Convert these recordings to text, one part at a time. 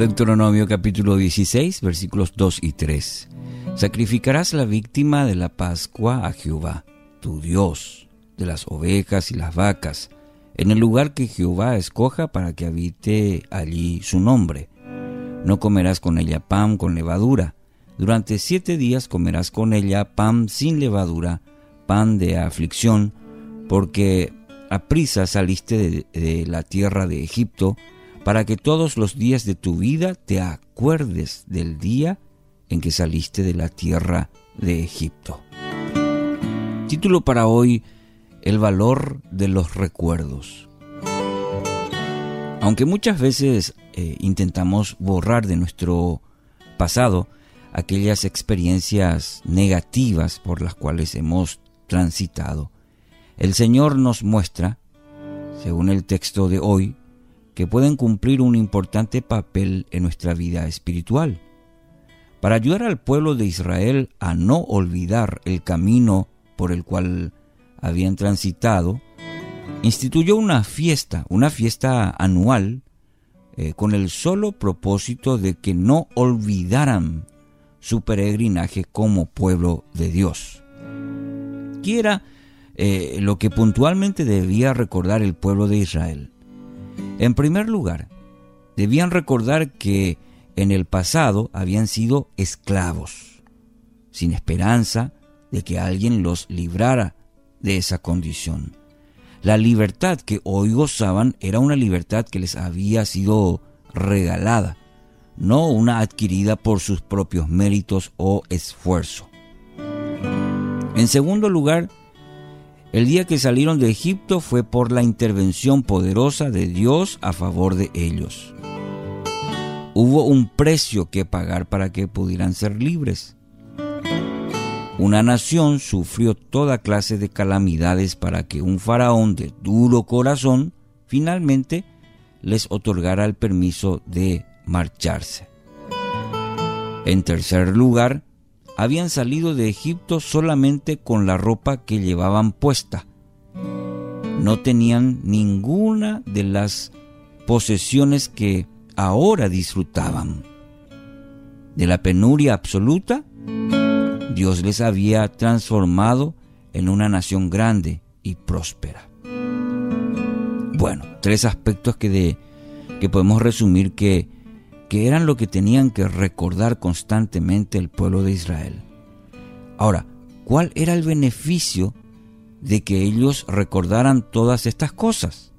Deuteronomio capítulo 16, versículos 2 y 3. Sacrificarás la víctima de la Pascua a Jehová, tu Dios, de las ovejas y las vacas, en el lugar que Jehová escoja para que habite allí su nombre. No comerás con ella pan con levadura. Durante siete días comerás con ella pan sin levadura, pan de aflicción, porque a prisa saliste de, de la tierra de Egipto, para que todos los días de tu vida te acuerdes del día en que saliste de la tierra de Egipto. Título para hoy, El valor de los recuerdos. Aunque muchas veces eh, intentamos borrar de nuestro pasado aquellas experiencias negativas por las cuales hemos transitado, el Señor nos muestra, según el texto de hoy, que pueden cumplir un importante papel en nuestra vida espiritual. Para ayudar al pueblo de Israel a no olvidar el camino por el cual habían transitado, instituyó una fiesta, una fiesta anual, eh, con el solo propósito de que no olvidaran su peregrinaje como pueblo de Dios. ¿Qué era eh, lo que puntualmente debía recordar el pueblo de Israel? En primer lugar, debían recordar que en el pasado habían sido esclavos, sin esperanza de que alguien los librara de esa condición. La libertad que hoy gozaban era una libertad que les había sido regalada, no una adquirida por sus propios méritos o esfuerzo. En segundo lugar, el día que salieron de Egipto fue por la intervención poderosa de Dios a favor de ellos. Hubo un precio que pagar para que pudieran ser libres. Una nación sufrió toda clase de calamidades para que un faraón de duro corazón finalmente les otorgara el permiso de marcharse. En tercer lugar, habían salido de Egipto solamente con la ropa que llevaban puesta. No tenían ninguna de las posesiones que ahora disfrutaban. De la penuria absoluta, Dios les había transformado en una nación grande y próspera. Bueno, tres aspectos que, de, que podemos resumir que que eran lo que tenían que recordar constantemente el pueblo de Israel. Ahora, ¿cuál era el beneficio de que ellos recordaran todas estas cosas?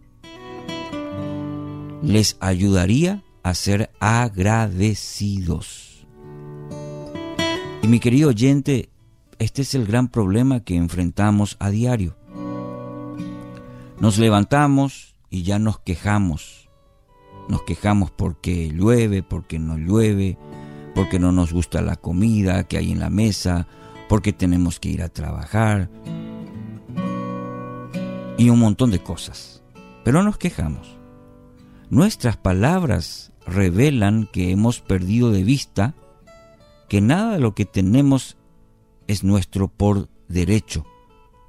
Les ayudaría a ser agradecidos. Y mi querido oyente, este es el gran problema que enfrentamos a diario. Nos levantamos y ya nos quejamos nos quejamos porque llueve, porque no llueve, porque no nos gusta la comida que hay en la mesa, porque tenemos que ir a trabajar y un montón de cosas. Pero nos quejamos. Nuestras palabras revelan que hemos perdido de vista que nada de lo que tenemos es nuestro por derecho,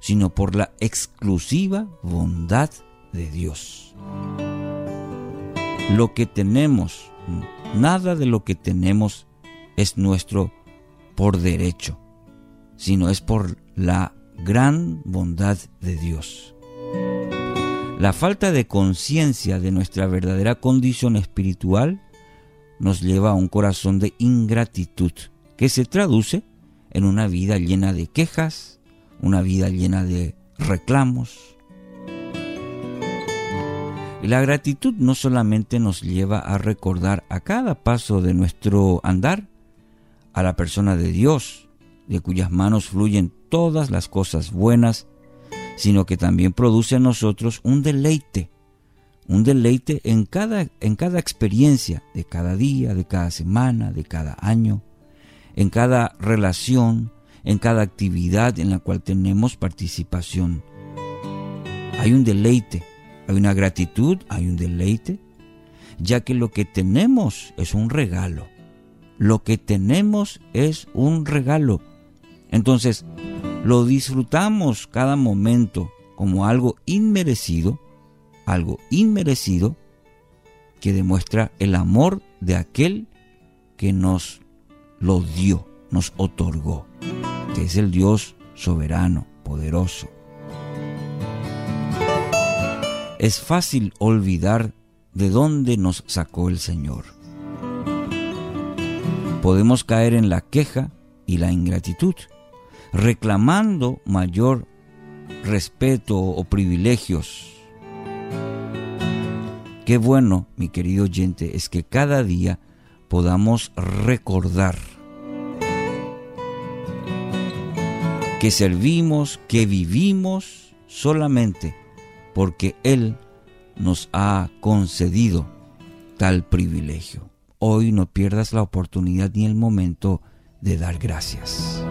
sino por la exclusiva bondad de Dios lo que tenemos, nada de lo que tenemos es nuestro por derecho, sino es por la gran bondad de Dios. La falta de conciencia de nuestra verdadera condición espiritual nos lleva a un corazón de ingratitud que se traduce en una vida llena de quejas, una vida llena de reclamos, y la gratitud no solamente nos lleva a recordar a cada paso de nuestro andar a la persona de Dios, de cuyas manos fluyen todas las cosas buenas, sino que también produce en nosotros un deleite, un deleite en cada, en cada experiencia de cada día, de cada semana, de cada año, en cada relación, en cada actividad en la cual tenemos participación. Hay un deleite hay una gratitud, hay un deleite, ya que lo que tenemos es un regalo. Lo que tenemos es un regalo. Entonces, lo disfrutamos cada momento como algo inmerecido, algo inmerecido, que demuestra el amor de aquel que nos lo dio, nos otorgó, que es el Dios soberano, poderoso. Es fácil olvidar de dónde nos sacó el Señor. Podemos caer en la queja y la ingratitud, reclamando mayor respeto o privilegios. Qué bueno, mi querido oyente, es que cada día podamos recordar que servimos, que vivimos solamente porque Él nos ha concedido tal privilegio. Hoy no pierdas la oportunidad ni el momento de dar gracias.